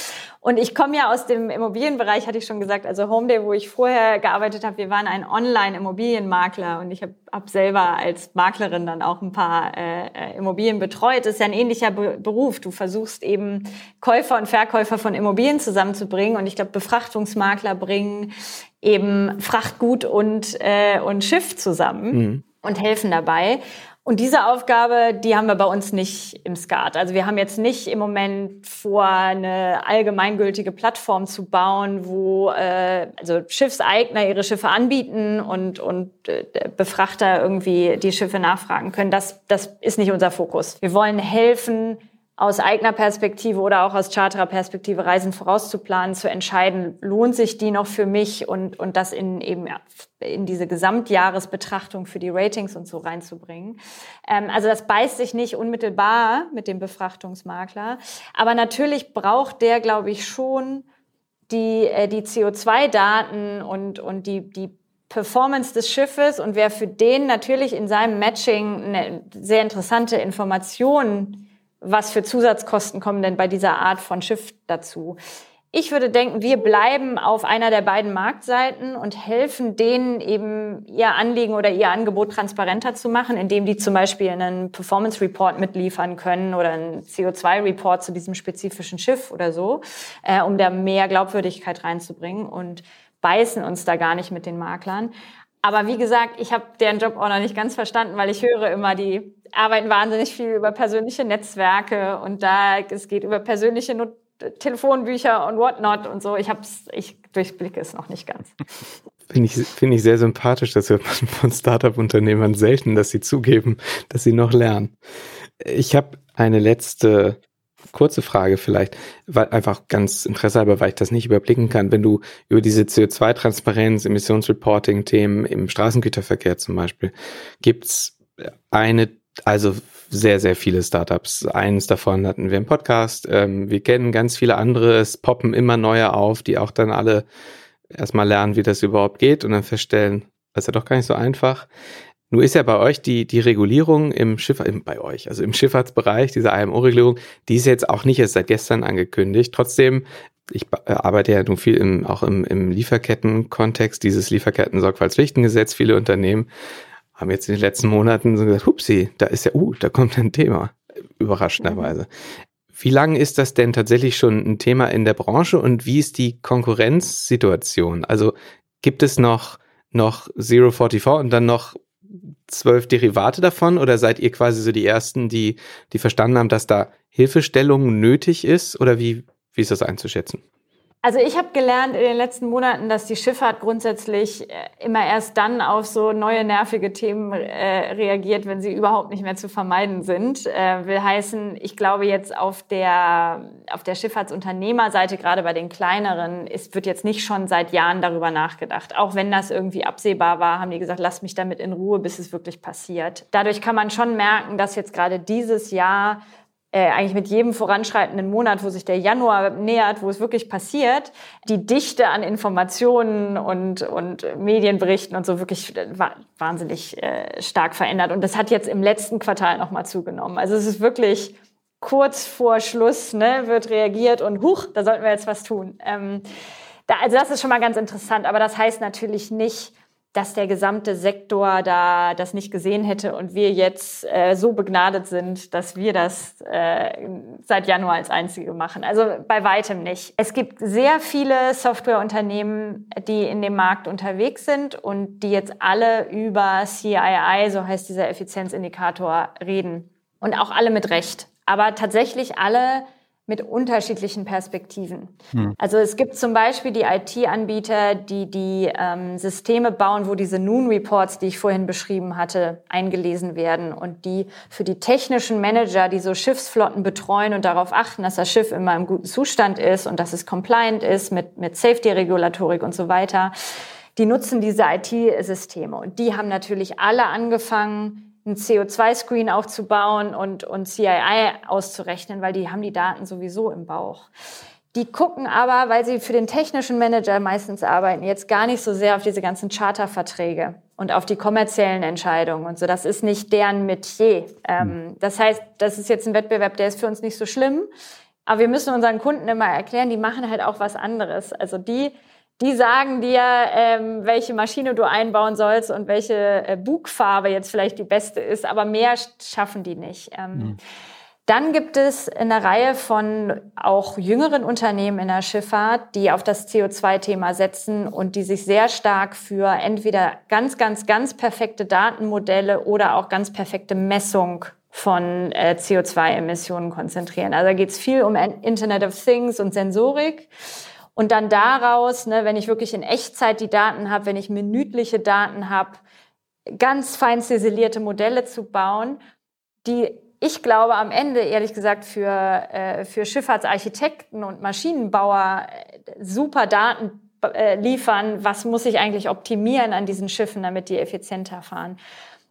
Und ich komme ja aus dem Immobilienbereich, hatte ich schon gesagt, also Homeday, wo ich vorher gearbeitet habe, wir waren ein Online-Immobilienmakler und ich habe hab selber als Maklerin dann auch ein paar äh, äh, Immobilien betreut. Das ist ja ein ähnlicher Be Beruf. Du versuchst eben Käufer und Verkäufer von Immobilien zusammenzubringen und ich glaube, Befrachtungsmakler bringen eben Frachtgut und, äh, und Schiff zusammen. Mhm. Und helfen dabei. Und diese Aufgabe, die haben wir bei uns nicht im SCART. Also wir haben jetzt nicht im Moment vor, eine allgemeingültige Plattform zu bauen, wo äh, also Schiffseigner ihre Schiffe anbieten und, und äh, Befrachter irgendwie die Schiffe nachfragen können. Das, das ist nicht unser Fokus. Wir wollen helfen, aus eigener Perspektive oder auch aus Charterer-Perspektive Reisen vorauszuplanen, zu entscheiden, lohnt sich die noch für mich und, und das in eben in diese Gesamtjahresbetrachtung für die Ratings und so reinzubringen. Ähm, also das beißt sich nicht unmittelbar mit dem Befrachtungsmakler, aber natürlich braucht der, glaube ich, schon die, äh, die CO2-Daten und, und die, die Performance des Schiffes und wer für den natürlich in seinem Matching eine sehr interessante Information was für Zusatzkosten kommen denn bei dieser Art von Schiff dazu? Ich würde denken, wir bleiben auf einer der beiden Marktseiten und helfen denen eben ihr Anliegen oder ihr Angebot transparenter zu machen, indem die zum Beispiel einen Performance Report mitliefern können oder einen CO2 Report zu diesem spezifischen Schiff oder so, äh, um da mehr Glaubwürdigkeit reinzubringen und beißen uns da gar nicht mit den Maklern. Aber wie gesagt, ich habe deren Job auch noch nicht ganz verstanden, weil ich höre immer, die arbeiten wahnsinnig viel über persönliche Netzwerke und da es geht über persönliche Not Telefonbücher und whatnot und so. Ich hab's, ich durchblicke es noch nicht ganz. Finde ich, finde ich sehr sympathisch. Das hört man von Startup-Unternehmern selten, dass sie zugeben, dass sie noch lernen. Ich habe eine letzte kurze Frage vielleicht, weil einfach ganz Interesse halber, weil ich das nicht überblicken kann. Wenn du über diese CO2-Transparenz, Emissionsreporting-Themen im Straßengüterverkehr zum Beispiel, gibt's eine, also sehr, sehr viele Startups. Eines davon hatten wir im Podcast. Ähm, wir kennen ganz viele andere. Es poppen immer neue auf, die auch dann alle erstmal lernen, wie das überhaupt geht und dann feststellen, das ist ja doch gar nicht so einfach. Nur ist ja bei euch die, die Regulierung im Schiff, bei euch, also im Schifffahrtsbereich, diese IMO-Regelung, die ist jetzt auch nicht erst seit gestern angekündigt. Trotzdem, ich äh, arbeite ja nun viel im, auch im, im Lieferketten-Kontext, dieses Lieferketten-Sorgfaltspflichtengesetz. Viele Unternehmen haben jetzt in den letzten Monaten so gesagt, hupsi, da ist ja, uh, da kommt ein Thema. Überraschenderweise. Wie lange ist das denn tatsächlich schon ein Thema in der Branche und wie ist die Konkurrenzsituation? Also gibt es noch, noch Zero 44 und dann noch zwölf Derivate davon oder seid ihr quasi so die ersten, die, die verstanden haben, dass da Hilfestellung nötig ist oder wie, wie ist das einzuschätzen? Also ich habe gelernt in den letzten Monaten, dass die Schifffahrt grundsätzlich äh, immer erst dann auf so neue nervige Themen äh, reagiert, wenn sie überhaupt nicht mehr zu vermeiden sind. Äh, will heißen, ich glaube jetzt auf der auf der Schifffahrtsunternehmerseite, gerade bei den kleineren, ist wird jetzt nicht schon seit Jahren darüber nachgedacht. Auch wenn das irgendwie absehbar war, haben die gesagt, lass mich damit in Ruhe, bis es wirklich passiert. Dadurch kann man schon merken, dass jetzt gerade dieses Jahr äh, eigentlich mit jedem voranschreitenden Monat, wo sich der Januar nähert, wo es wirklich passiert, die Dichte an Informationen und, und Medienberichten und so wirklich äh, wahnsinnig äh, stark verändert. Und das hat jetzt im letzten Quartal nochmal zugenommen. Also es ist wirklich kurz vor Schluss, ne, wird reagiert und huch, da sollten wir jetzt was tun. Ähm, da, also das ist schon mal ganz interessant, aber das heißt natürlich nicht, dass der gesamte Sektor da das nicht gesehen hätte und wir jetzt äh, so begnadet sind, dass wir das äh, seit Januar als Einzige machen. Also bei weitem nicht. Es gibt sehr viele Softwareunternehmen, die in dem Markt unterwegs sind und die jetzt alle über CII, so heißt dieser Effizienzindikator, reden. Und auch alle mit Recht. Aber tatsächlich alle mit unterschiedlichen Perspektiven. Hm. Also es gibt zum Beispiel die IT-Anbieter, die die ähm, Systeme bauen, wo diese Noon-Reports, die ich vorhin beschrieben hatte, eingelesen werden und die für die technischen Manager, die so Schiffsflotten betreuen und darauf achten, dass das Schiff immer im guten Zustand ist und dass es compliant ist mit, mit Safety-Regulatorik und so weiter, die nutzen diese IT-Systeme und die haben natürlich alle angefangen, ein CO2-Screen aufzubauen und, und CII auszurechnen, weil die haben die Daten sowieso im Bauch. Die gucken aber, weil sie für den technischen Manager meistens arbeiten, jetzt gar nicht so sehr auf diese ganzen Charterverträge und auf die kommerziellen Entscheidungen und so. Das ist nicht deren Metier. Ähm, hm. das heißt, das ist jetzt ein Wettbewerb, der ist für uns nicht so schlimm. Aber wir müssen unseren Kunden immer erklären, die machen halt auch was anderes. Also die die sagen dir, ähm, welche Maschine du einbauen sollst und welche äh, Bugfarbe jetzt vielleicht die beste ist, aber mehr schaffen die nicht. Ähm, mhm. Dann gibt es eine Reihe von auch jüngeren Unternehmen in der Schifffahrt, die auf das CO2-Thema setzen und die sich sehr stark für entweder ganz, ganz, ganz perfekte Datenmodelle oder auch ganz perfekte Messung von äh, CO2-Emissionen konzentrieren. Also da geht es viel um Internet of Things und Sensorik. Und dann daraus, ne, wenn ich wirklich in Echtzeit die Daten habe, wenn ich minütliche Daten habe, ganz fein ziselierte Modelle zu bauen, die ich glaube am Ende, ehrlich gesagt, für, äh, für Schifffahrtsarchitekten und Maschinenbauer äh, super Daten äh, liefern. Was muss ich eigentlich optimieren an diesen Schiffen, damit die effizienter fahren?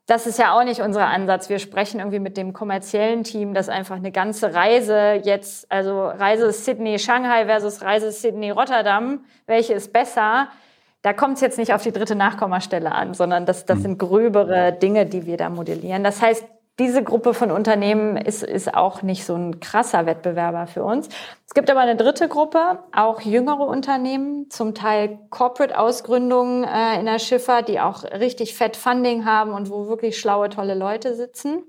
Das ist ja auch nicht unser Ansatz. Wir sprechen irgendwie mit dem kommerziellen Team, dass einfach eine ganze Reise jetzt, also Reise Sydney-Shanghai versus Reise Sydney-Rotterdam, welche ist besser? Da kommt es jetzt nicht auf die dritte Nachkommastelle an, sondern das, das hm. sind gröbere Dinge, die wir da modellieren. Das heißt, diese Gruppe von Unternehmen ist, ist auch nicht so ein krasser Wettbewerber für uns. Es gibt aber eine dritte Gruppe, auch jüngere Unternehmen, zum Teil Corporate-Ausgründungen äh, in der Schifffahrt, die auch richtig fett Funding haben und wo wirklich schlaue, tolle Leute sitzen.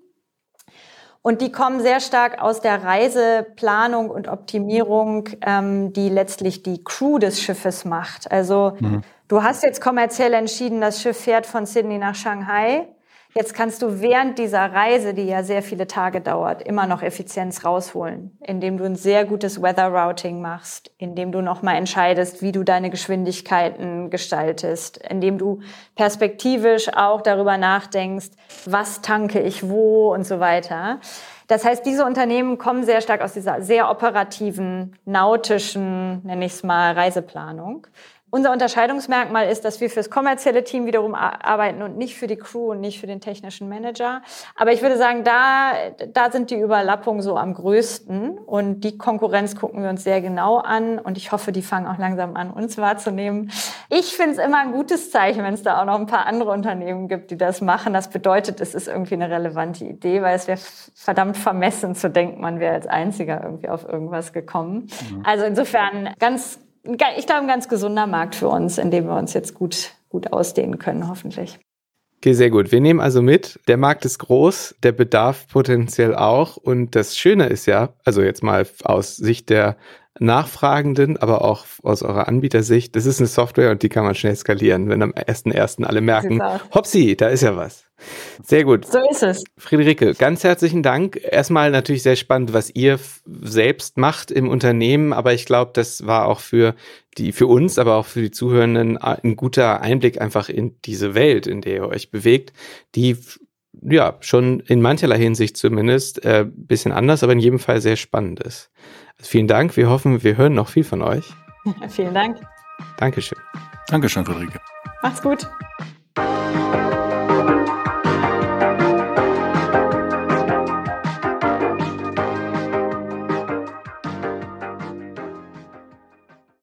Und die kommen sehr stark aus der Reiseplanung und Optimierung, ähm, die letztlich die Crew des Schiffes macht. Also mhm. du hast jetzt kommerziell entschieden, das Schiff fährt von Sydney nach Shanghai. Jetzt kannst du während dieser Reise, die ja sehr viele Tage dauert, immer noch Effizienz rausholen, indem du ein sehr gutes Weather Routing machst, indem du nochmal entscheidest, wie du deine Geschwindigkeiten gestaltest, indem du perspektivisch auch darüber nachdenkst, was tanke ich wo und so weiter. Das heißt, diese Unternehmen kommen sehr stark aus dieser sehr operativen, nautischen, nenne ich es mal, Reiseplanung. Unser Unterscheidungsmerkmal ist, dass wir fürs kommerzielle Team wiederum arbeiten und nicht für die Crew und nicht für den technischen Manager. Aber ich würde sagen, da, da sind die Überlappungen so am größten und die Konkurrenz gucken wir uns sehr genau an und ich hoffe, die fangen auch langsam an, uns wahrzunehmen. Ich finde es immer ein gutes Zeichen, wenn es da auch noch ein paar andere Unternehmen gibt, die das machen. Das bedeutet, es ist irgendwie eine relevante Idee, weil es wäre verdammt vermessen zu denken, man wäre als Einziger irgendwie auf irgendwas gekommen. Mhm. Also insofern ganz ich glaube, ein ganz gesunder Markt für uns, in dem wir uns jetzt gut, gut ausdehnen können, hoffentlich. Okay, sehr gut. Wir nehmen also mit, der Markt ist groß, der Bedarf potenziell auch. Und das Schöne ist ja, also jetzt mal aus Sicht der Nachfragenden, aber auch aus eurer Anbietersicht, das ist eine Software und die kann man schnell skalieren, wenn am 1.1. alle merken, hopsi, da ist ja was. Sehr gut. So ist es. Friederike, ganz herzlichen Dank. Erstmal natürlich sehr spannend, was ihr selbst macht im Unternehmen, aber ich glaube, das war auch für die, für uns, aber auch für die Zuhörenden ein guter Einblick einfach in diese Welt, in der ihr euch bewegt, die ja schon in mancherlei Hinsicht zumindest äh, bisschen anders, aber in jedem Fall sehr spannend ist. Also vielen Dank. Wir hoffen, wir hören noch viel von euch. Vielen Dank. Dankeschön. Dankeschön, Friederike. Macht's gut.